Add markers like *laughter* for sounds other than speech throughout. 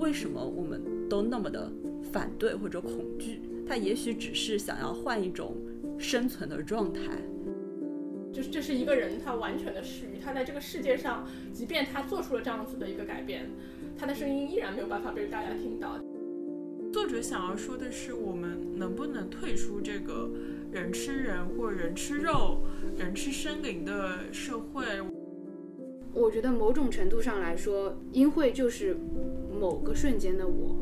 为什么我们都那么的反对或者恐惧？他也许只是想要换一种生存的状态。就是这是一个人，他完全的失语，他在这个世界上，即便他做出了这样子的一个改变，他的声音依然没有办法被大家听到。作者想要说的是，我们能不能退出这个人吃人或人吃肉、人吃生灵的社会？我觉得某种程度上来说，音会就是某个瞬间的我。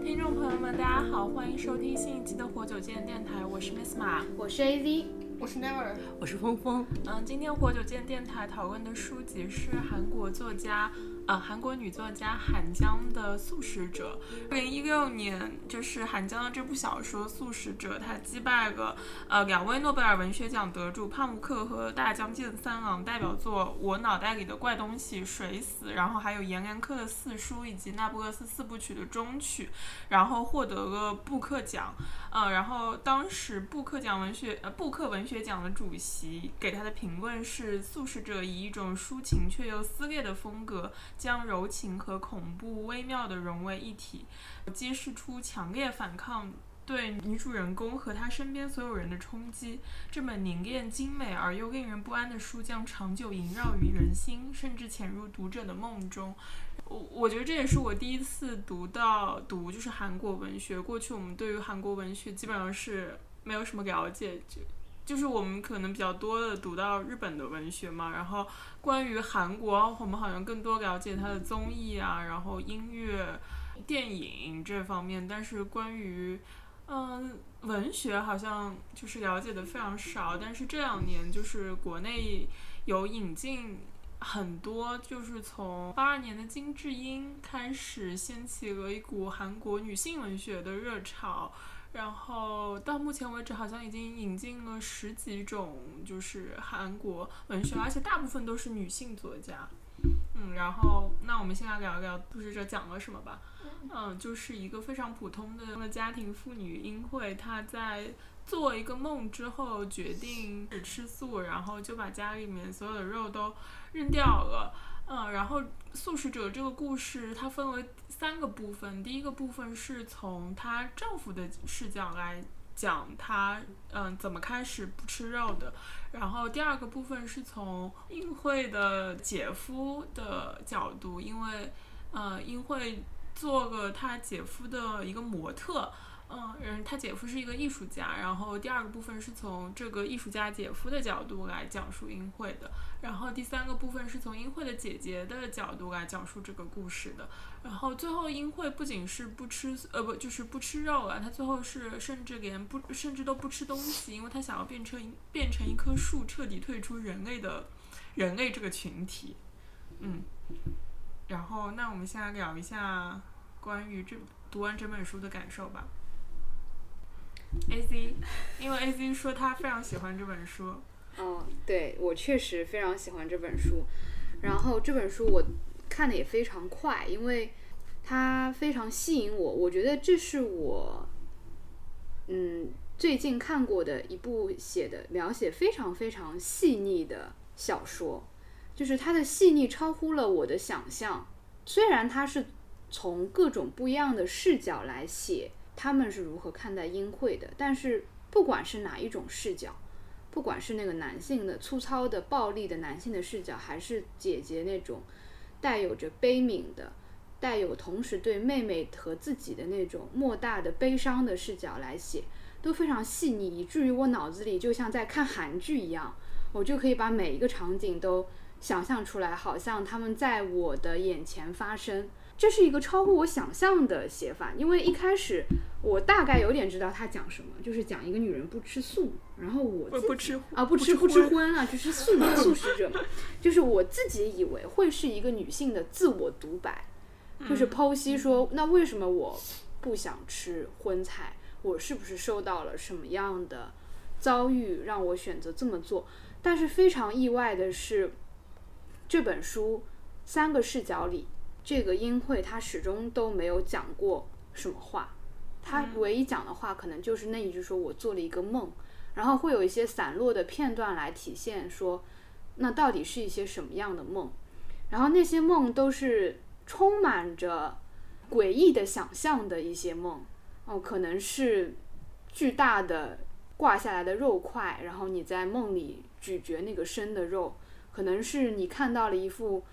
听众朋友们，大家好，欢迎收听新一期的活久见电台，我是 Miss 马，我是 AZ，我是 Never，我是峰峰。嗯，今天活久见电台讨论的书籍是韩国作家。呃，韩国女作家韩江的《素食者》，二零一六年就是韩江的这部小说《素食者》，他击败了呃两位诺贝尔文学奖得主帕慕克和大江健三郎代表作《我脑袋里的怪东西》《水死》，然后还有阎连科的四书以及那不勒斯四部曲的中曲，然后获得了布克奖。呃，然后当时布克奖文学呃布克文学奖的主席给他的评论是：《素食者》以一种抒情却又撕裂的风格。将柔情和恐怖微妙地融为一体，揭示出强烈反抗对女主人公和她身边所有人的冲击。这本凝练精美而又令人不安的书将长久萦绕于人心，甚至潜入读者的梦中。我我觉得这也是我第一次读到读就是韩国文学。过去我们对于韩国文学基本上是没有什么了解，就。就是我们可能比较多的读到日本的文学嘛，然后关于韩国，我们好像更多了解它的综艺啊，然后音乐、电影这方面，但是关于嗯文学好像就是了解的非常少。但是这两年就是国内有引进很多，就是从八二年的金智英开始掀起了一股韩国女性文学的热潮。然后到目前为止，好像已经引进了十几种，就是韩国文学，而且大部分都是女性作家。嗯，然后那我们先来聊一聊《故事者》讲了什么吧。嗯，就是一个非常普通的家庭妇女英惠，她在做一个梦之后，决定吃素，然后就把家里面所有的肉都扔掉了。嗯，然后素食者这个故事它分为三个部分，第一个部分是从她丈夫的视角来讲她嗯怎么开始不吃肉的，然后第二个部分是从英惠的姐夫的角度，因为呃英惠做个她姐夫的一个模特。嗯，人他姐夫是一个艺术家，然后第二个部分是从这个艺术家姐夫的角度来讲述英惠的，然后第三个部分是从英惠的姐姐的角度来讲述这个故事的，然后最后英惠不仅是不吃，呃不就是不吃肉啊，她最后是甚至连不甚至都不吃东西，因为她想要变成变成一棵树，彻底退出人类的，人类这个群体，嗯，然后那我们现在聊一下关于这读完整本书的感受吧。A Z，因为 A Z 说他非常喜欢这本书。嗯，对我确实非常喜欢这本书。然后这本书我看的也非常快，因为它非常吸引我。我觉得这是我嗯最近看过的一部写的描写非常非常细腻的小说，就是它的细腻超乎了我的想象。虽然它是从各种不一样的视角来写。他们是如何看待英惠的？但是不管是哪一种视角，不管是那个男性的粗糙的暴力的男性的视角，还是姐姐那种带有着悲悯的、带有同时对妹妹和自己的那种莫大的悲伤的视角来写，都非常细腻，以至于我脑子里就像在看韩剧一样，我就可以把每一个场景都想象出来，好像他们在我的眼前发生。这是一个超乎我想象的写法，因为一开始我大概有点知道他讲什么，就是讲一个女人不吃素，然后我不吃啊不吃不吃荤啊，就是素 *laughs* 素食者嘛，就是我自己以为会是一个女性的自我独白，就是剖析说那为什么我不想吃荤菜，我是不是受到了什么样的遭遇让我选择这么做？但是非常意外的是，这本书三个视角里。这个英惠她始终都没有讲过什么话，她唯一讲的话可能就是那一句说“我做了一个梦”，然后会有一些散落的片段来体现说，那到底是一些什么样的梦？然后那些梦都是充满着诡异的想象的一些梦，哦，可能是巨大的挂下来的肉块，然后你在梦里咀嚼那个生的肉，可能是你看到了一副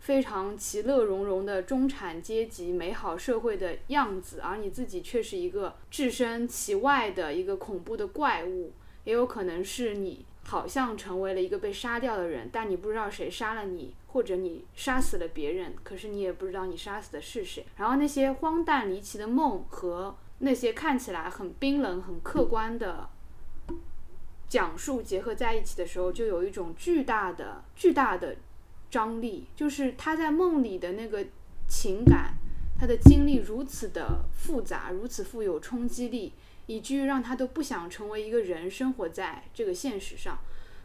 非常其乐融融的中产阶级美好社会的样子，而你自己却是一个置身其外的一个恐怖的怪物，也有可能是你。好像成为了一个被杀掉的人，但你不知道谁杀了你，或者你杀死了别人，可是你也不知道你杀死的是谁。然后那些荒诞离奇的梦和那些看起来很冰冷、很客观的讲述结合在一起的时候，就有一种巨大的、巨大的张力，就是他在梦里的那个情感，他的经历如此的复杂，如此富有冲击力。以至于让他都不想成为一个人，生活在这个现实上。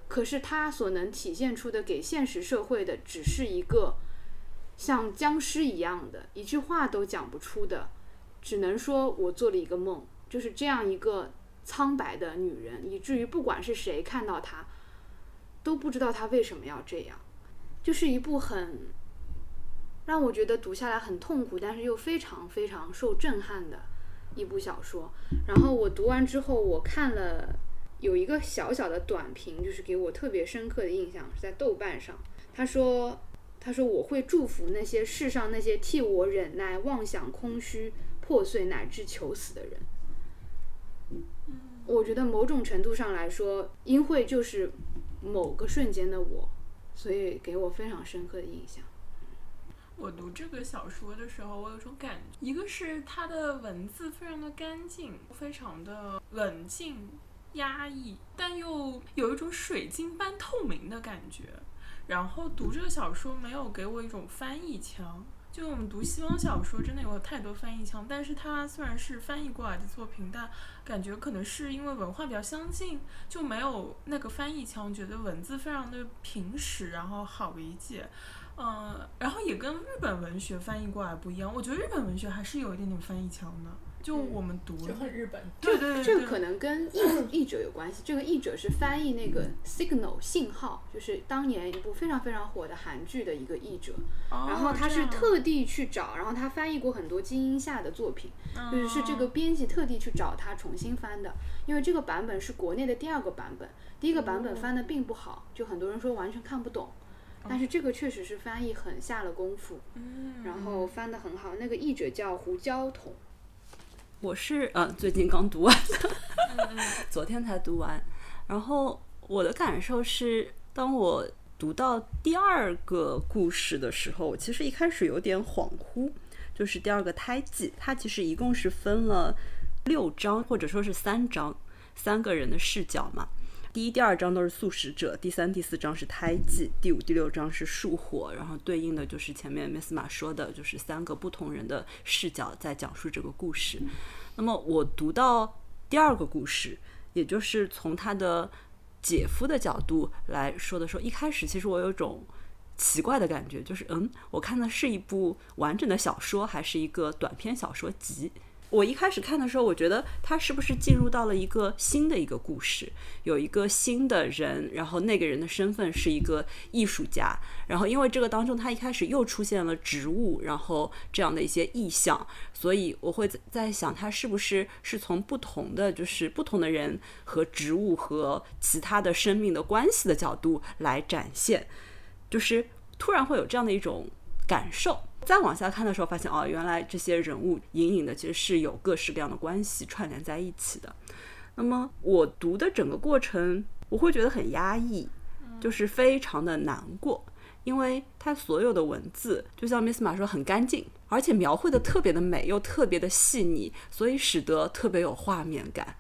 可是他所能体现出的，给现实社会的，只是一个像僵尸一样的，一句话都讲不出的，只能说我做了一个梦，就是这样一个苍白的女人，以至于不管是谁看到她，都不知道她为什么要这样。就是一部很让我觉得读下来很痛苦，但是又非常非常受震撼的。一部小说，然后我读完之后，我看了有一个小小的短评，就是给我特别深刻的印象，是在豆瓣上。他说：“他说我会祝福那些世上那些替我忍耐、妄想、空虚、破碎乃至求死的人。”我觉得某种程度上来说，英惠就是某个瞬间的我，所以给我非常深刻的印象。我读这个小说的时候，我有种感觉，一个是它的文字非常的干净，非常的冷静、压抑，但又有一种水晶般透明的感觉。然后读这个小说没有给我一种翻译腔，就我们读西方小说真的有太多翻译腔，但是它虽然是翻译过来的作品，但感觉可能是因为文化比较相近，就没有那个翻译腔，觉得文字非常的平实，然后好理解。嗯，然后也跟日本文学翻译过来不一样。我觉得日本文学还是有一点点翻译腔的。就我们读就很日本。对对对，这个可能跟译 *clears throat* 译者有关系。这个译者是翻译那个 Signal 信号，就是当年一部非常非常火的韩剧的一个译者。然后他是特地去找，然后他翻译过很多金英下的作品，就是是这个编辑特地去找他重新翻的。因为这个版本是国内的第二个版本，第一个版本翻的并不好，就很多人说完全看不懂。但是这个确实是翻译很下了功夫，然后翻得很好。那个译者叫胡椒筒，我是呃最近刚读完的，*laughs* 昨天才读完。然后我的感受是，当我读到第二个故事的时候，其实一开始有点恍惚，就是第二个胎记，它其实一共是分了六章，或者说是三章，三个人的视角嘛。第一、第二章都是素食者，第三、第四章是胎记，第五、第六章是树火，然后对应的就是前面 Miss 马说的，就是三个不同人的视角在讲述这个故事。那么我读到第二个故事，也就是从他的姐夫的角度来说的时候，一开始其实我有种奇怪的感觉，就是嗯，我看的是一部完整的小说，还是一个短篇小说集？我一开始看的时候，我觉得他是不是进入到了一个新的一个故事，有一个新的人，然后那个人的身份是一个艺术家，然后因为这个当中他一开始又出现了植物，然后这样的一些意象，所以我会在想他是不是是从不同的就是不同的人和植物和其他的生命的关系的角度来展现，就是突然会有这样的一种感受。再往下看的时候，发现哦，原来这些人物隐隐的其实是有各式各样的关系串联在一起的。那么我读的整个过程，我会觉得很压抑，就是非常的难过，因为它所有的文字就像 Miss 马说很干净，而且描绘的特别的美，又特别的细腻，所以使得特别有画面感。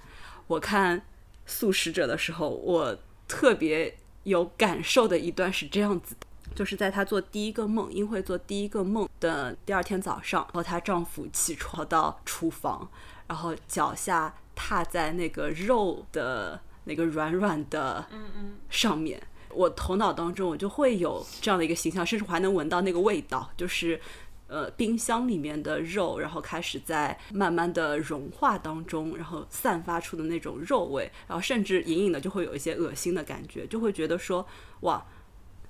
我看《素食者》的时候，我特别有感受的一段是这样子的。就是在她做第一个梦，英惠做第一个梦的第二天早上，和她丈夫起床到厨房，然后脚下踏在那个肉的那个软软的嗯嗯上面，我头脑当中我就会有这样的一个形象，甚至我还能闻到那个味道，就是呃冰箱里面的肉，然后开始在慢慢的融化当中，然后散发出的那种肉味，然后甚至隐隐的就会有一些恶心的感觉，就会觉得说哇。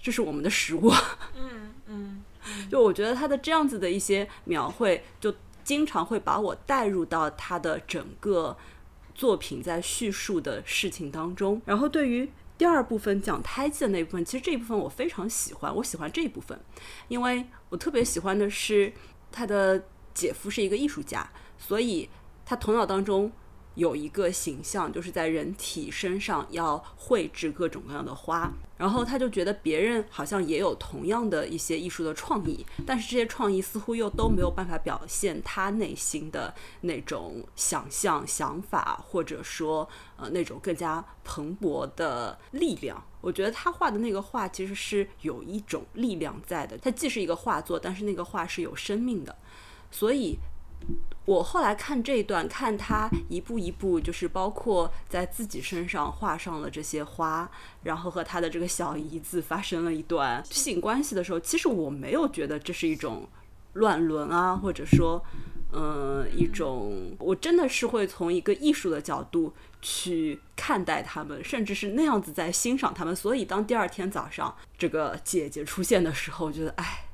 这是我们的食物。*laughs* 嗯嗯，就我觉得他的这样子的一些描绘，就经常会把我带入到他的整个作品在叙述的事情当中。然后对于第二部分讲胎记的那部分，其实这一部分我非常喜欢，我喜欢这一部分，因为我特别喜欢的是他的姐夫是一个艺术家，所以他头脑当中。有一个形象，就是在人体身上要绘制各种各样的花，然后他就觉得别人好像也有同样的一些艺术的创意，但是这些创意似乎又都没有办法表现他内心的那种想象、想法，或者说呃那种更加蓬勃的力量。我觉得他画的那个画其实是有一种力量在的，它既是一个画作，但是那个画是有生命的，所以。我后来看这一段，看他一步一步，就是包括在自己身上画上了这些花，然后和他的这个小姨子发生了一段性关系的时候，其实我没有觉得这是一种乱伦啊，或者说，嗯，一种我真的是会从一个艺术的角度去看待他们，甚至是那样子在欣赏他们。所以当第二天早上这个姐姐出现的时候，我觉得，哎，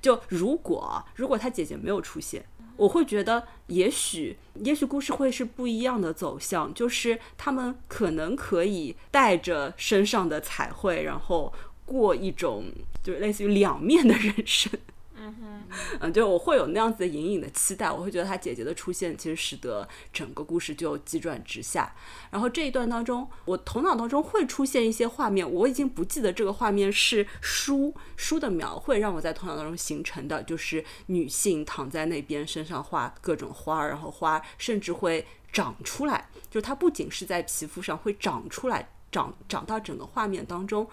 就如果如果他姐姐没有出现。我会觉得，也许，也许故事会是不一样的走向，就是他们可能可以带着身上的彩绘，然后过一种，就是类似于两面的人生。嗯哼，嗯，就我会有那样子的隐隐的期待，我会觉得他姐姐的出现其实使得整个故事就急转直下。然后这一段当中，我头脑当中会出现一些画面，我已经不记得这个画面是书书的描绘让我在头脑当中形成的，就是女性躺在那边，身上画各种花儿，然后花甚至会长出来，就是它不仅是在皮肤上会长出来，长长到整个画面当中。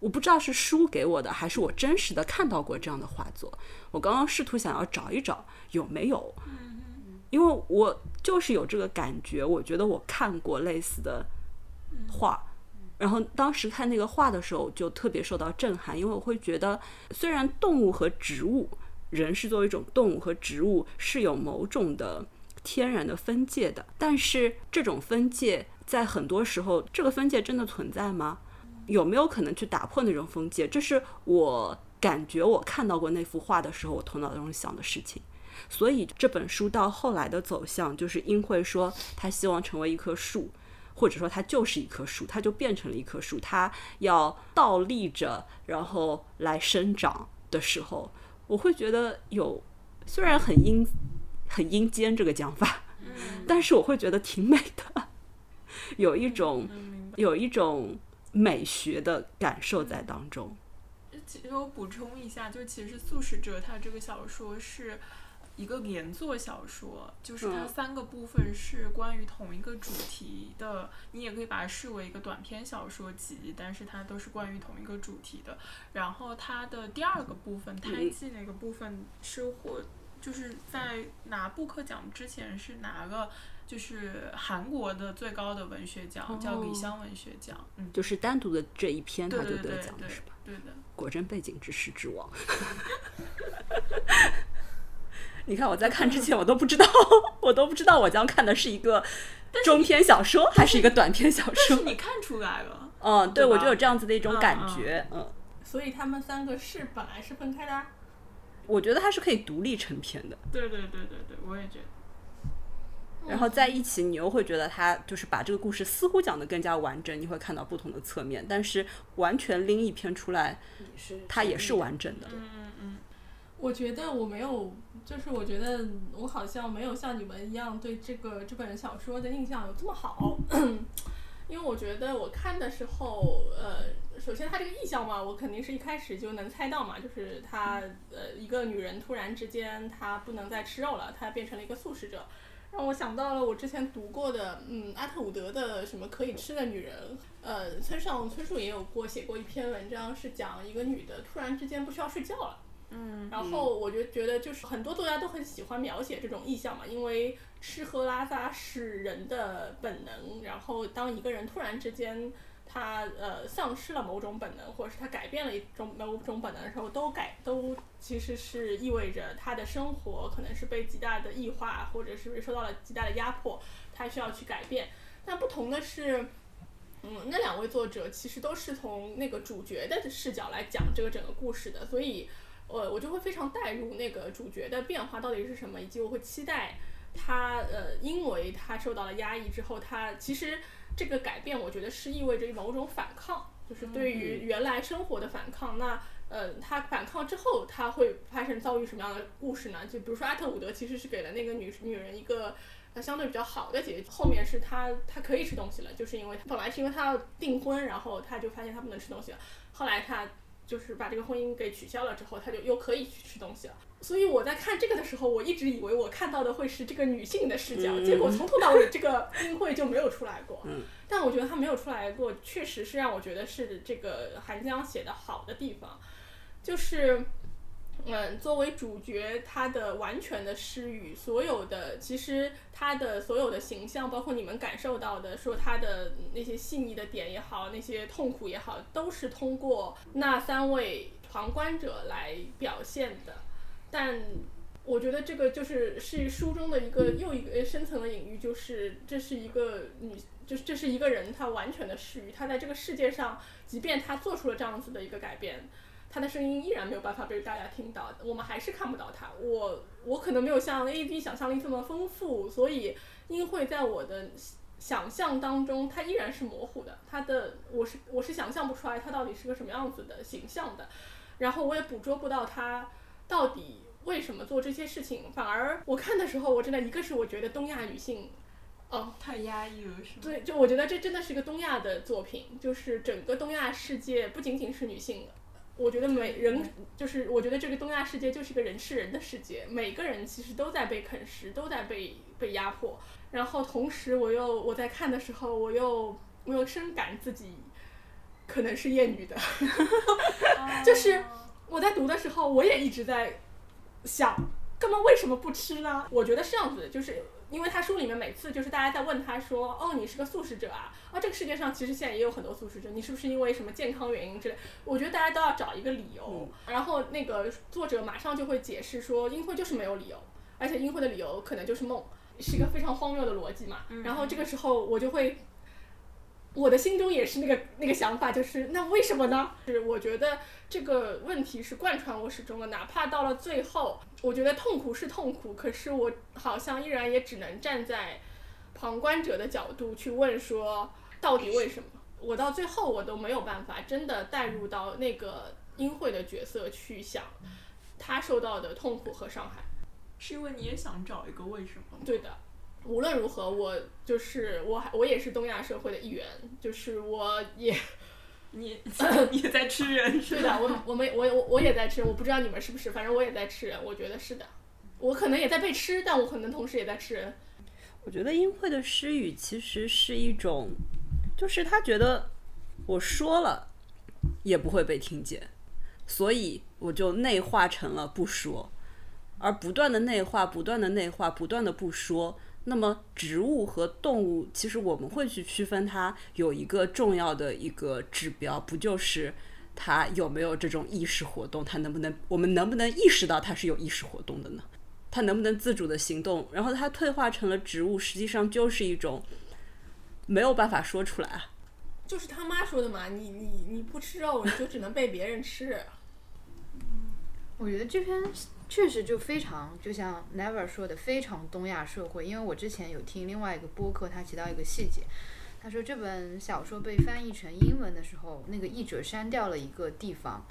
我不知道是书给我的，还是我真实的看到过这样的画作。我刚刚试图想要找一找有没有，因为我就是有这个感觉，我觉得我看过类似的画。然后当时看那个画的时候，就特别受到震撼，因为我会觉得，虽然动物和植物，人是作为一种动物和植物是有某种的天然的分界的，但是这种分界在很多时候，这个分界真的存在吗？有没有可能去打破那种封建？这是我感觉我看到过那幅画的时候，我头脑中想的事情。所以这本书到后来的走向，就是英会说他希望成为一棵树，或者说他就是一棵树，他就变成了一棵树，他要倒立着然后来生长的时候，我会觉得有虽然很阴很阴间这个讲法，但是我会觉得挺美的，有一种有一种。美学的感受在当中。其实我补充一下，就其实《素食者》他这个小说是一个连作小说，就是它三个部分是关于同一个主题的。你也可以把它视为一个短篇小说集，但是它都是关于同一个主题的。然后它的第二个部分胎记那个部分是获，就是在拿布克奖之前是拿了。就是韩国的最高的文学奖叫李湘文学奖，嗯，就是单独的这一篇他就得奖了，是吧？对的，果真背景知识之王。*laughs* 你看我在看之前，我都不知道，*laughs* 我都不知道我将看的是一个中篇小说还是一个短篇小说。你看出来了，嗯，对，我就有这样子的一种感觉，嗯。所以他们三个是本来是分开的。我觉得它是可以独立成篇的。对对对对对，我也觉得。然后在一起，你又会觉得他就是把这个故事似乎讲得更加完整，你会看到不同的侧面。但是完全拎一篇出来，它也是完整的。嗯嗯嗯。我觉得我没有，就是我觉得我好像没有像你们一样对这个这本小说的印象有这么好。*coughs* 因为我觉得我看的时候，呃，首先它这个意象嘛，我肯定是一开始就能猜到嘛，就是她呃一个女人突然之间她不能再吃肉了，她变成了一个素食者。让我想到了我之前读过的，嗯，阿特伍德的什么可以吃的女人，呃，村上春树也有过写过一篇文章，是讲一个女的突然之间不需要睡觉了，嗯，然后我就觉得就是很多作家都很喜欢描写这种意象嘛，因为吃喝拉撒是人的本能，然后当一个人突然之间。他呃丧失了某种本能，或者是他改变了一种某种本能的时候，都改都其实是意味着他的生活可能是被极大的异化，或者是受到了极大的压迫，他需要去改变。那不同的是，嗯，那两位作者其实都是从那个主角的视角来讲这个整个故事的，所以，呃，我就会非常带入那个主角的变化到底是什么，以及我会期待他，呃，因为他受到了压抑之后，他其实这个改变，我觉得是意味着某种反抗，就是对于原来生活的反抗。那，呃，他反抗之后，他会发生遭遇什么样的故事呢？就比如说阿特伍德其实是给了那个女女人一个呃。相对比较好的结局，后面是他他可以吃东西了，就是因为本来是因为他要订婚，然后他就发现他不能吃东西了，后来他就是把这个婚姻给取消了之后，他就又可以去吃东西了。所以我在看这个的时候，我一直以为我看到的会是这个女性的视角，结果从头到尾这个英会就没有出来过。*laughs* 但我觉得他没有出来过，确实是让我觉得是这个韩江写的好的地方，就是。嗯，作为主角，他的完全的失语，所有的其实他的所有的形象，包括你们感受到的，说他的那些细腻的点也好，那些痛苦也好，都是通过那三位旁观者来表现的。但我觉得这个就是是书中的一个又一个深层的隐喻，就是这是一个女，就是这是一个人，他完全的失语，他在这个世界上，即便他做出了这样子的一个改变。他的声音依然没有办法被大家听到，我们还是看不到他。我我可能没有像 A B 想象力这么丰富，所以音会在我的想象当中，它依然是模糊的。他的我是我是想象不出来他到底是个什么样子的形象的，然后我也捕捉不到他到底为什么做这些事情。反而我看的时候，我真的一个是我觉得东亚女性，哦，太压抑了，是吗？对，就我觉得这真的是一个东亚的作品，就是整个东亚世界不仅仅是女性。我觉得每人就是，我觉得这个东亚世界就是一个人吃人的世界，每个人其实都在被啃食，都在被被压迫。然后同时，我又我在看的时候，我又我又深感自己可能是厌女的，*laughs* 就是我在读的时候，我也一直在想，哥们为什么不吃呢？我觉得是这样子，就是。因为他书里面每次就是大家在问他说，哦，你是个素食者啊？啊，这个世界上其实现在也有很多素食者，你是不是因为什么健康原因之类？我觉得大家都要找一个理由。然后那个作者马上就会解释说，英会就是没有理由，而且英会的理由可能就是梦，是一个非常荒谬的逻辑嘛。然后这个时候我就会。我的心中也是那个那个想法，就是那为什么呢？是我觉得这个问题是贯穿我始终的，哪怕到了最后，我觉得痛苦是痛苦，可是我好像依然也只能站在旁观者的角度去问说，到底为什么？我到最后我都没有办法真的带入到那个英惠的角色去想他受到的痛苦和伤害，是因为你也想找一个为什么？对的。无论如何，我就是我，我也是东亚社会的一员，就是我也，*laughs* 你 *laughs* 你也在吃人是的，我我们我我我也在吃，我不知道你们是不是，反正我也在吃人，我觉得是的，我可能也在被吃，但我可能同时也在吃人。我觉得英惠的失语其实是一种，就是他觉得我说了也不会被听见，所以我就内化成了不说，而不断的内化，不断的内化，不断的不说。那么，植物和动物，其实我们会去区分它，有一个重要的一个指标，不就是它有没有这种意识活动？它能不能，我们能不能意识到它是有意识活动的呢？它能不能自主的行动？然后它退化成了植物，实际上就是一种没有办法说出来啊。就是他妈说的嘛，你你你不吃肉，你就只能被别人吃。我觉得这篇。确实就非常，就像 Never 说的，非常东亚社会。因为我之前有听另外一个播客，他提到一个细节，他说这本小说被翻译成英文的时候，那个译者删掉了一个地方，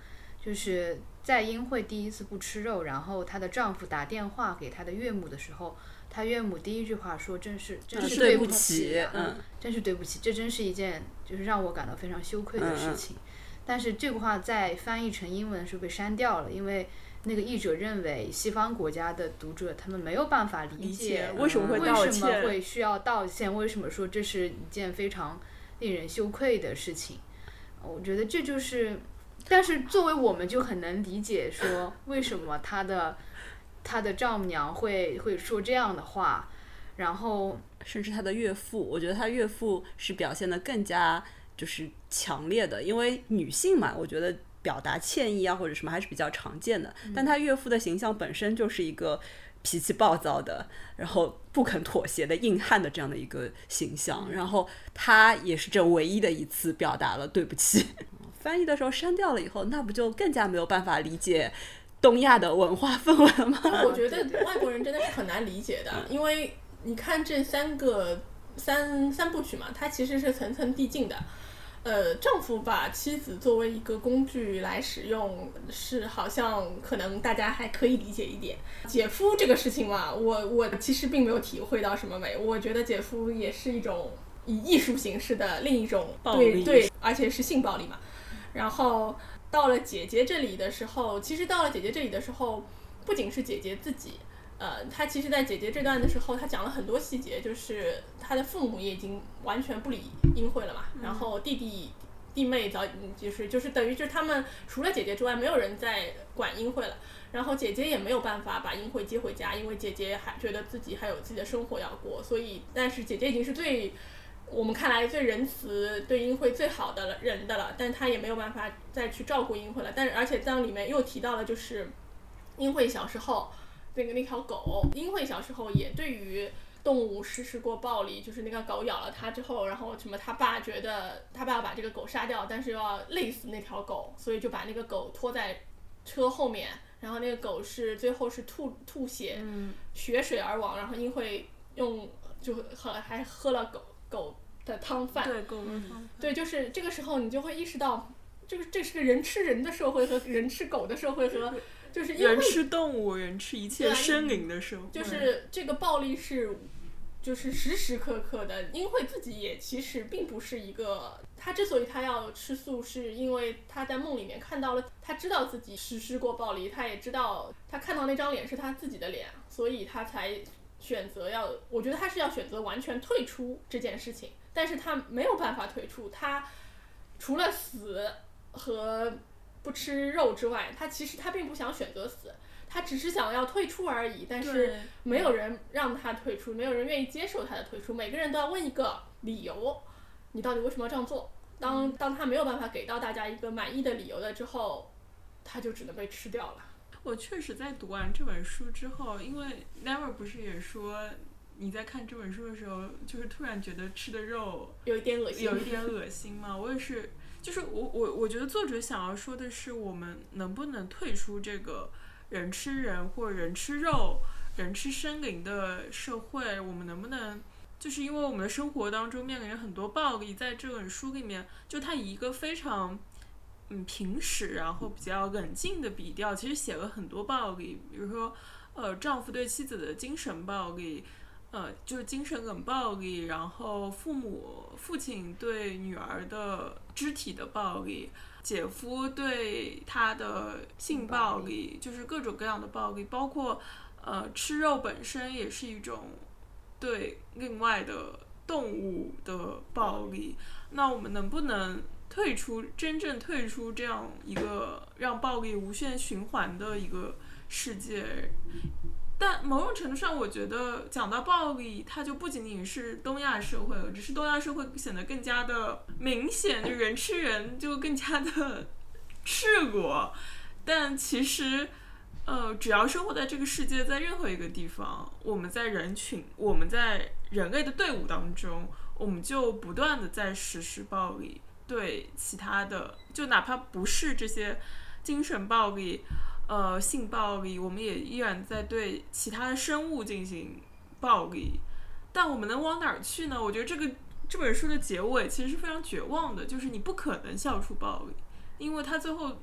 就是在英惠第一次不吃肉，然后她的丈夫打电话给她的岳母的时候，她岳母第一句话说：“真是，真是对不起，嗯，真是对不起，这真是一件就是让我感到非常羞愧的事情。”但是这个话在翻译成英文的时候被删掉了，因为。那个译者认为，西方国家的读者他们没有办法理解为什么会道歉，为什么会需要道歉，为什么说这是一件非常令人羞愧的事情？我觉得这就是，但是作为我们就很能理解，说为什么他的他的丈母娘会会说这样的话，然后甚至他的岳父，我觉得他岳父是表现的更加就是强烈的，因为女性嘛，我觉得。表达歉意啊，或者什么还是比较常见的。但他岳父的形象本身就是一个脾气暴躁的，然后不肯妥协的硬汉的这样的一个形象。然后他也是这唯一的一次表达了对不起。*laughs* 翻译的时候删掉了以后，那不就更加没有办法理解东亚的文化氛围了吗？我 *laughs* 觉得外国人真的是很难理解的，因为你看这三个三三部曲嘛，它其实是层层递进的。呃，丈夫把妻子作为一个工具来使用，是好像可能大家还可以理解一点。姐夫这个事情嘛，我我其实并没有体会到什么美，我觉得姐夫也是一种以艺术形式的另一种对对，而且是性暴力嘛。然后到了姐姐这里的时候，其实到了姐姐这里的时候，不仅是姐姐自己。呃，他其实，在姐姐这段的时候，他讲了很多细节，就是他的父母也已经完全不理英惠了嘛。然后弟弟、弟妹早就是就是等于就是他们除了姐姐之外，没有人在管英惠了。然后姐姐也没有办法把英惠接回家，因为姐姐还觉得自己还有自己的生活要过。所以，但是姐姐已经是最我们看来最仁慈、对英惠最好的人的了，但她也没有办法再去照顾英惠了。但是，而且当里面又提到了，就是英惠小时候。那个那条狗，英惠小时候也对于动物实施过暴力，就是那个狗咬了他之后，然后什么他爸觉得他爸要把这个狗杀掉，但是又要累死那条狗，所以就把那个狗拖在车后面，然后那个狗是最后是吐吐血，血水而亡，然后英惠用就喝还喝了狗狗的汤饭，对狗的汤，对，就是这个时候你就会意识到，就是这是个人吃人的社会和人吃狗的社会和。就是人吃动物，人吃一切生灵的社会，就是这个暴力是，就是时时刻刻的。英惠自己也其实并不是一个，他之所以他要吃素，是因为他在梦里面看到了，他知道自己实施过暴力，他也知道他看到那张脸是他自己的脸，所以他才选择要。我觉得他是要选择完全退出这件事情，但是他没有办法退出，他除了死和。不吃肉之外，他其实他并不想选择死，他只是想要退出而已。但是没有人让他退出，没有人愿意接受他的退出。每个人都要问一个理由，你到底为什么要这样做？当当他没有办法给到大家一个满意的理由了之后，他就只能被吃掉了。我确实在读完这本书之后，因为 Never 不是也说你在看这本书的时候，就是突然觉得吃的肉有一点恶心，有一点恶心嘛。我也是。就是我我我觉得作者想要说的是，我们能不能退出这个人吃人或人吃肉、人吃生灵的社会？我们能不能就是因为我们的生活当中面临着很多暴力，在这本书里面，就他以一个非常嗯平实，然后比较冷静的笔调，其实写了很多暴力，比如说呃丈夫对妻子的精神暴力。呃，就是精神冷暴力，然后父母父亲对女儿的肢体的暴力，姐夫对他的性暴力，就是各种各样的暴力，包括呃吃肉本身也是一种对另外的动物的暴力。那我们能不能退出，真正退出这样一个让暴力无限循环的一个世界？但某种程度上，我觉得讲到暴力，它就不仅仅是东亚社会了，只是东亚社会显得更加的明显，就人吃人就更加的赤裸。但其实，呃，只要生活在这个世界，在任何一个地方，我们在人群，我们在人类的队伍当中，我们就不断的在实施暴力，对其他的，就哪怕不是这些精神暴力。呃，性暴力，我们也依然在对其他的生物进行暴力，但我们能往哪儿去呢？我觉得这个这本书的结尾其实是非常绝望的，就是你不可能消除暴力，因为他最后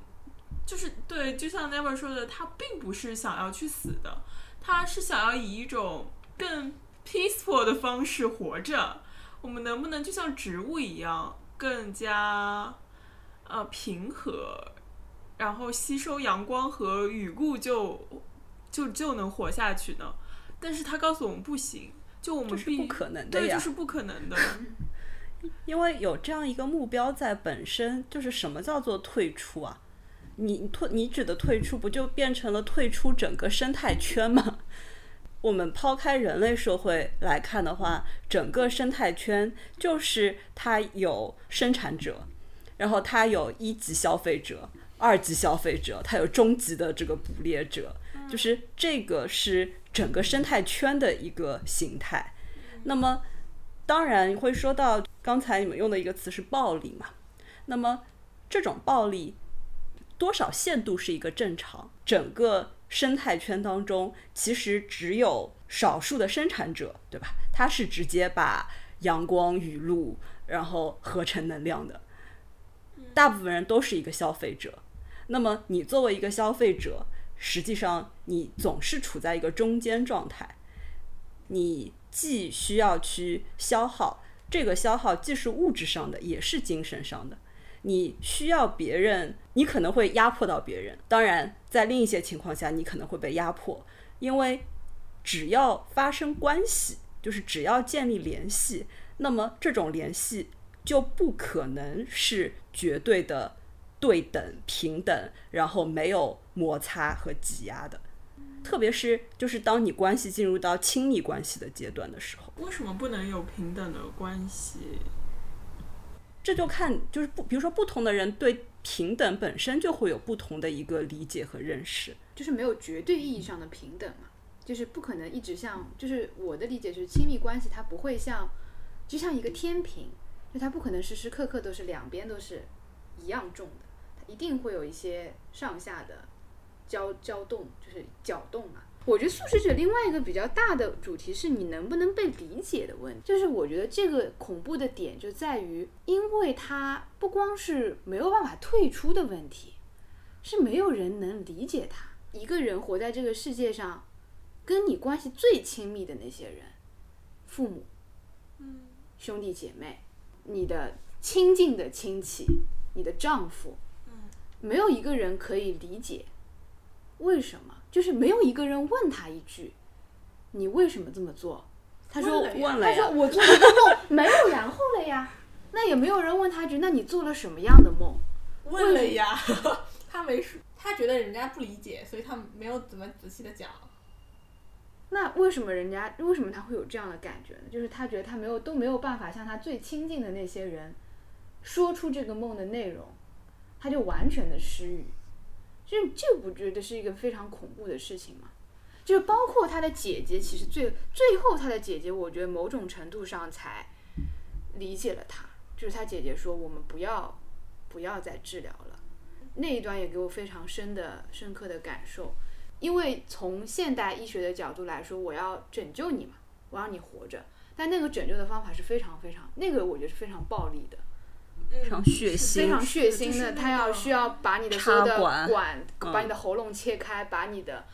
就是对，就像 Never 说的，他并不是想要去死的，他是想要以一种更 peaceful 的方式活着。我们能不能就像植物一样，更加呃平和？然后吸收阳光和雨露，就就就能活下去呢？但是他告诉我们不行，就我们是不可能的呀，就是不可能的。因为有这样一个目标在，本身就是什么叫做退出啊？你退，你指的退出，不就变成了退出整个生态圈吗？我们抛开人类社会来看的话，整个生态圈就是它有生产者，然后它有一级消费者。二级消费者，他有中级的这个捕猎者，就是这个是整个生态圈的一个形态。那么，当然会说到刚才你们用的一个词是暴力嘛？那么这种暴力多少限度是一个正常？整个生态圈当中，其实只有少数的生产者，对吧？他是直接把阳光、雨露，然后合成能量的。大部分人都是一个消费者。那么你作为一个消费者，实际上你总是处在一个中间状态。你既需要去消耗，这个消耗既是物质上的，也是精神上的。你需要别人，你可能会压迫到别人。当然，在另一些情况下，你可能会被压迫，因为只要发生关系，就是只要建立联系，那么这种联系就不可能是绝对的对等、平等，然后没有摩擦和挤压的。特别是就是当你关系进入到亲密关系的阶段的时候，为什么不能有平等的关系？这就看就是不，比如说不同的人对平等本身就会有不同的一个理解和认识，就是没有绝对意义上的平等嘛，就是不可能一直像，就是我的理解是亲密关系它不会像，就像一个天平，就它不可能时时刻刻都是两边都是一样重的，它一定会有一些上下的交交动，就是搅动嘛。我觉得素食者另外一个比较大的主题是你能不能被理解的问题，就是我觉得这个恐怖的点就在于，因为它不光是没有办法退出的问题，是没有人能理解他。一个人活在这个世界上，跟你关系最亲密的那些人，父母、嗯，兄弟姐妹，你的亲近的亲戚，你的丈夫，嗯，没有一个人可以理解为什么。就是没有一个人问他一句：“你为什么这么做？”他说：“问了他说我做了个梦，没有然后了呀。*laughs* ”那也没有人问他一句：“那你做了什么样的梦？”问了呀，*laughs* 他没说，他觉得人家不理解，所以他没有怎么仔细的讲。那为什么人家为什么他会有这样的感觉呢？就是他觉得他没有都没有办法向他最亲近的那些人说出这个梦的内容，他就完全的失语。这这不觉得是一个非常恐怖的事情吗？就是包括他的姐姐，其实最最后他的姐姐，我觉得某种程度上才理解了他。就是他姐姐说：“我们不要不要再治疗了。”那一段也给我非常深的深刻的感受。因为从现代医学的角度来说，我要拯救你嘛，我让你活着。但那个拯救的方法是非常非常那个，我觉得是非常暴力的。非常血腥，非常血腥的。他要需要把你的所有的管，把你的喉咙切开，把你的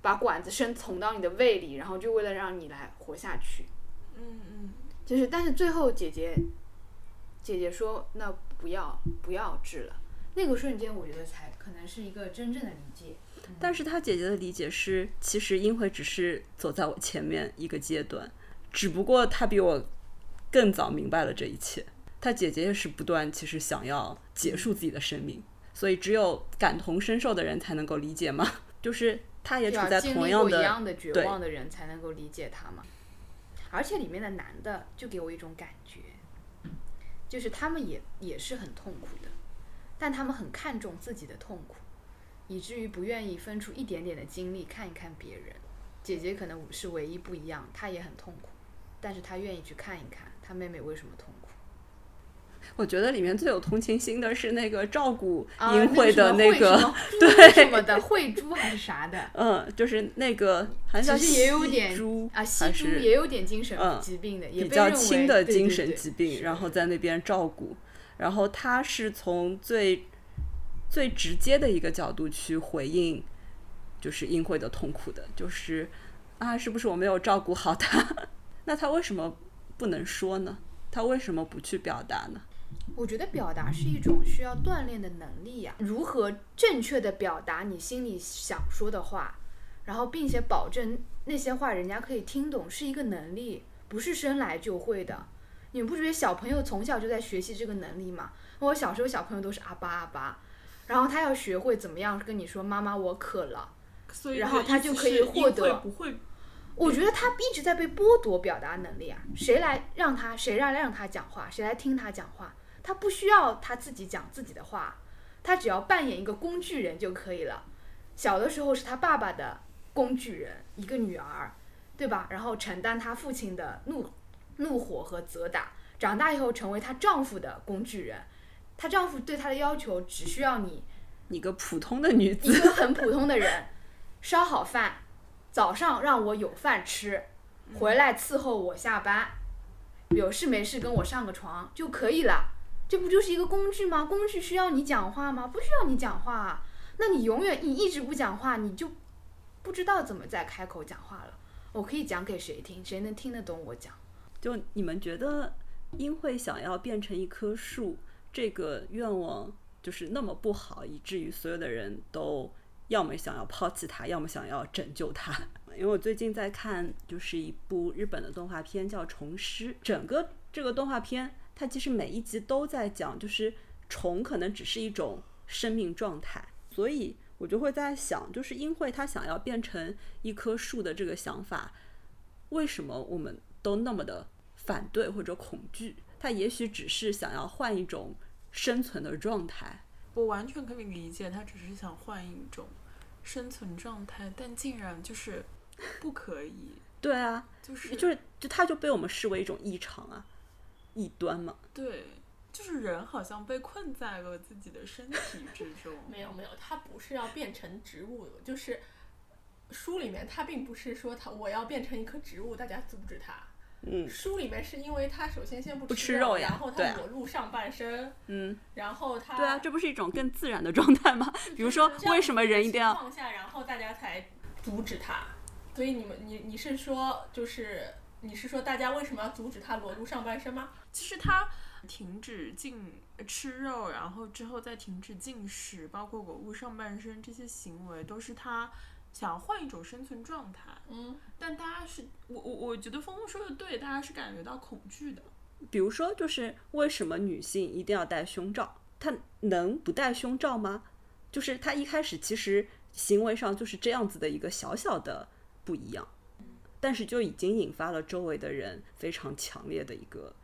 把管子伸捅到你的胃里，然后就为了让你来活下去。嗯嗯。就是，但是最后姐姐姐姐说：“那不要不要治了。”那个瞬间，我觉得才可能是一个真正的理解。但是他姐姐的理解是，其实英惠只是走在我前面一个阶段，只不过他比我更早明白了这一切。他姐姐也是不断，其实想要结束自己的生命，所以只有感同身受的人才能够理解嘛？*laughs* 就是他也处在同样的一样的绝望的人才能够理解他嘛？而且里面的男的就给我一种感觉，就是他们也也是很痛苦的，但他们很看重自己的痛苦，以至于不愿意分出一点点的精力看一看别人。姐姐可能是唯一不一样，她也很痛苦，但是她愿意去看一看她妹妹为什么痛苦。我觉得里面最有同情心的是那个照顾英惠的那个，*laughs* 对什么的慧珠还是啥的，嗯，就是那个，其实也有点猪啊，西珠也有点精神疾病的，比较轻的精神疾病，然后在那边照顾，然后他是从最最直接的一个角度去回应，就是英惠的痛苦的，就是啊，是不是我没有照顾好他？*laughs* 那他为什么不能说呢？他为什么不去表达呢？我觉得表达是一种需要锻炼的能力呀。如何正确的表达你心里想说的话，然后并且保证那些话人家可以听懂，是一个能力，不是生来就会的。你们不觉得小朋友从小就在学习这个能力吗？我小时候小朋友都是阿巴阿巴，然后他要学会怎么样跟你说妈妈我渴了，然后他就可以获得。不会。我觉得他一直在被剥夺表达能力啊！谁来让他？谁来让他讲话？谁来听他讲话？他不需要他自己讲自己的话，他只要扮演一个工具人就可以了。小的时候是他爸爸的工具人，一个女儿，对吧？然后承担他父亲的怒怒火和责打，长大以后成为她丈夫的工具人。她丈夫对她的要求只需要你你个普通的女子一，个很普通的人，烧好饭，早上让我有饭吃，回来伺候我下班，有事没事跟我上个床就可以了。这不就是一个工具吗？工具需要你讲话吗？不需要你讲话啊。那你永远你一直不讲话，你就不知道怎么再开口讲话了。我可以讲给谁听？谁能听得懂我讲？就你们觉得英惠想要变成一棵树，这个愿望就是那么不好，以至于所有的人都要么想要抛弃它，要么想要拯救它。因为我最近在看，就是一部日本的动画片叫《虫师》，整个这个动画片，它其实每一集都在讲，就是虫可能只是一种生命状态，所以我就会在想，就是英惠她想要变成一棵树的这个想法，为什么我们都那么的反对或者恐惧？他也许只是想要换一种生存的状态。我完全可以理解，他只是想换一种生存状态，但竟然就是不可以，对啊，就是就是就他就被我们视为一种异常啊，异端嘛。对，就是人好像被困在了自己的身体之中。没 *laughs* 有没有，他不是要变成植物，就是书里面他并不是说他我要变成一棵植物，大家阻止他。嗯书里面是因为他首先先不不吃肉，呀然后他裸露上半身，嗯，然后他对啊，这不是一种更自然的状态吗？比如说为什么人一定要？放下，然后大家才阻止他。所以你们你你是说就是你是说大家为什么要阻止他裸露上半身吗？其实他停止进吃肉，然后之后再停止进食，包括裸露上半身这些行为，都是他想要换一种生存状态。嗯，但大家是我我我觉得峰峰说的对，大家是感觉到恐惧的。比如说，就是为什么女性一定要戴胸罩？她能不戴胸罩吗？就是她一开始其实行为上就是这样子的一个小小的不一样，但是就已经引发了周围的人非常强烈的一个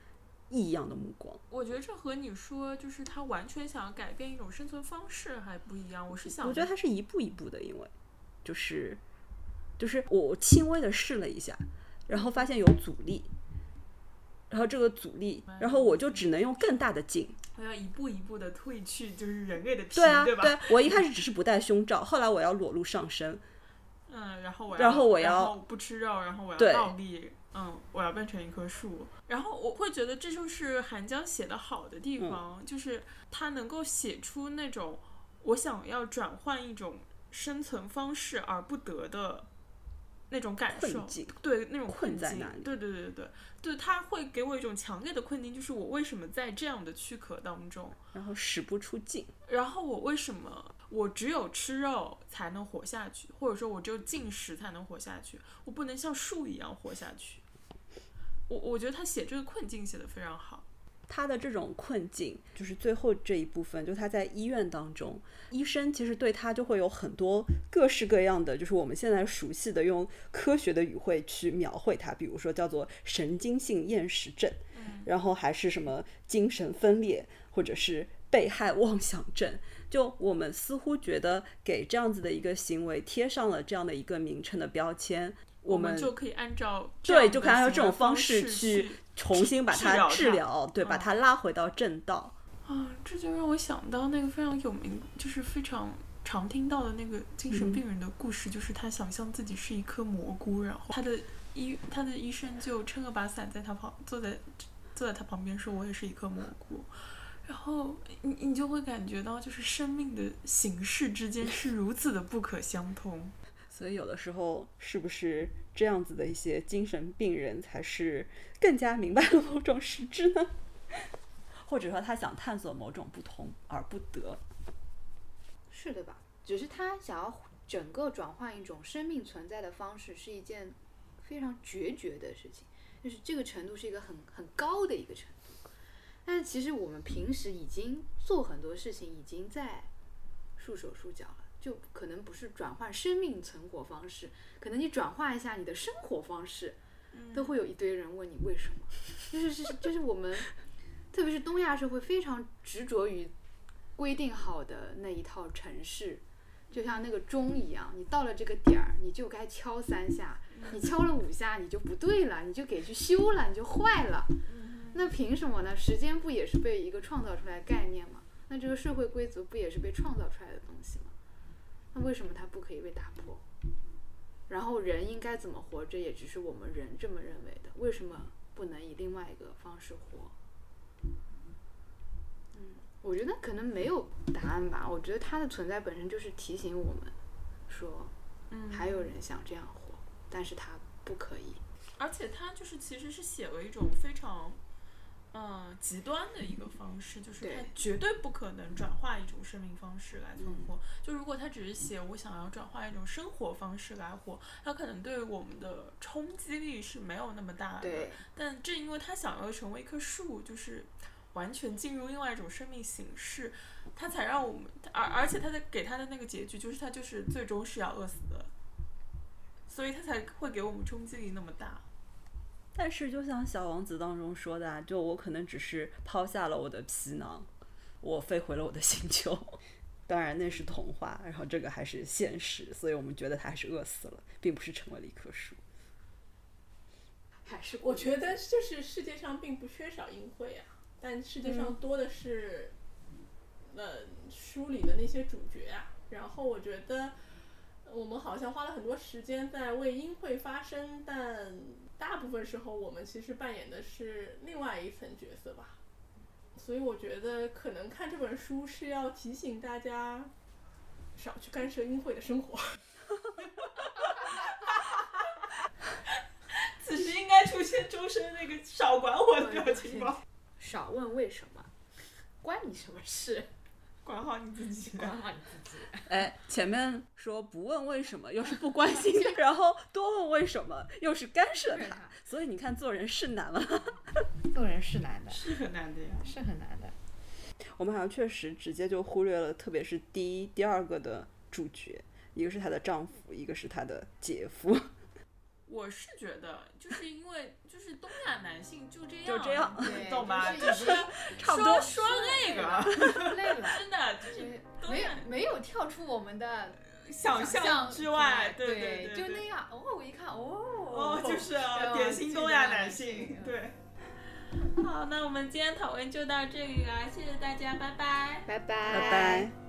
异样的目光。我觉得这和你说就是他完全想要改变一种生存方式还不一样。我是想，我觉得他是一步一步的，因为就是就是我轻微的试了一下，然后发现有阻力，然后这个阻力，然后我就只能用更大的劲。我要一步一步的褪去，就是人类的皮，对啊，吧？对，我一开始只是不戴胸罩，后来我要裸露上身，嗯，然后我要，然后我要后不吃肉，然后我要对倒立，嗯，我要变成一棵树。然后我会觉得这就是韩江写的好的嗯地方，就是他能够写出那种我想要转换一种生存方式而不得的那种感受。对那种困境对对对对，对，他会给我一种强烈的困境，就是我为什么在这样的躯壳当中，然后使不出劲，然后我为什么我只有吃肉才能活下去，或者说我只有进食才能活下去，我不能像树一样活下去。我我觉得他写这个困境写得非常好。他的这种困境，就是最后这一部分，就他在医院当中，医生其实对他就会有很多各式各样的，就是我们现在熟悉的用科学的语汇去描绘他，比如说叫做神经性厌食症，然后还是什么精神分裂，或者是被害妄想症。就我们似乎觉得给这样子的一个行为贴上了这样的一个名称的标签，我们就可以按照对，就可以按照这种方式去去重新把它治疗对，把嗯它拉回到正道。啊，这就让我想到那个非常有名，就是非常常听到的那个精神病人的故事，就是他想象自己是一颗蘑菇，然后他的医他的医生就撑了把伞在他旁坐在坐在他旁边说：“我也是一颗蘑菇。”然后你你就会感觉到，就是生命的形式之间是如此的不可相通。*laughs* 所以有的时候，是不是这样子的一些精神病人才是更加明白了某种实质呢？*laughs* 或者说他想探索某种不同而不得？是的吧？只是他想要整个转换一种生命存在的方式，是一件非常决绝的事情，就是这个程度是一个很很高的一个程度。但是其实我们平时已经做很多事情，已经在束手束脚了。就可能不是转换生命存活方式，可能你转化一下你的生活方式，都会有一堆人问你为什么。就是是就是我们，特别是东亚社会非常执着于规定好的那一套程式，就像那个钟一样，你到了这个点儿，你就该敲三下，你敲了五下，你就不对了，你就给去修了，你就坏了。那凭什么呢？时间不也是被一个创造出来的概念吗？那这个社会规则不也是被创造出来的东西吗？那为什么它不可以被打破？然后人应该怎么活，着也只是我们人这么认为的。为什么不能以另外一个方式活？嗯，我觉得可能没有答案吧。我觉得它的存在本身就是提醒我们，说，嗯还有人想这样活，但是他不可以。而且它就是其实是写了一种非常，呃，极端的一个方式，就是他绝对不可能转化一种生命方式来存活。就如果他只是写我想要转化一种生活方式来活，他可能对我们的冲击力是没有那么大的。对，但正因为他想要成为一棵树，就是完全进入另外一种生命形式，他才让我们，而而且他的给他的那个结局就是他就是最终是要饿死的，所以他才会给我们冲击力那么大。但是就像《小王子》当中说的啊，就我可能只是抛下了我的皮囊，我飞回了我的星球。*laughs* 当然那是童话，然后这个还是现实，所以我们觉得他还是饿死了，并不是成为了一棵树。还是我觉得就是世界上并不缺少淫秽啊，但世界上多的是，呃，书里的那些主角啊。然后我觉得我们好像花了很多时间在为淫秽发声，但大部分时候我们其实扮演的是另外一层角色吧。所以我觉得可能看这本书是要提醒大家少去干涉淫秽的生活。此时应该出现周深那个少管我的表情包，少问为什么，关你什么事？管好你自己。管好你自己。*laughs* 哎，前面说不问为什么，又是不关心，然后多问为什么，又是干涉他，所以你看做人是难了。*laughs* 做人是难的，是很难的呀。是很难的。我们好像确实直接就忽略了，特别是第一、第二个的主角，一个是她的丈夫，一个是她的姐夫。我是觉得，就是因为就是东亚男性就这样，*laughs* 就这样懂吧？就就是是差不多说说那个，*laughs* 累了，真的就是没有没有跳出我们的 *laughs* 想象之外，对对对，就那样。哦，我一看，哦，哦，就是哦典型东亚男性，嗯对。好，那我们今天讨论就到这里啦，谢谢大家，拜拜。拜拜，拜拜。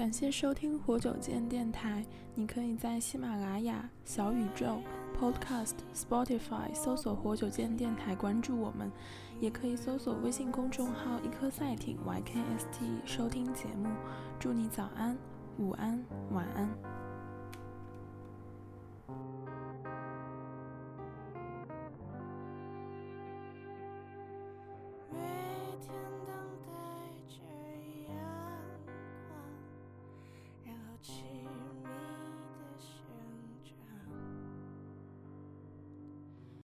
感谢收听活久见电台。你可以在喜马拉雅、小宇宙、Podcast、Spotify 搜索“活久见电台”，关注我们；也可以搜索微信公众号“一颗赛艇 YKST” 收听节目。祝你早安、午安、晚安。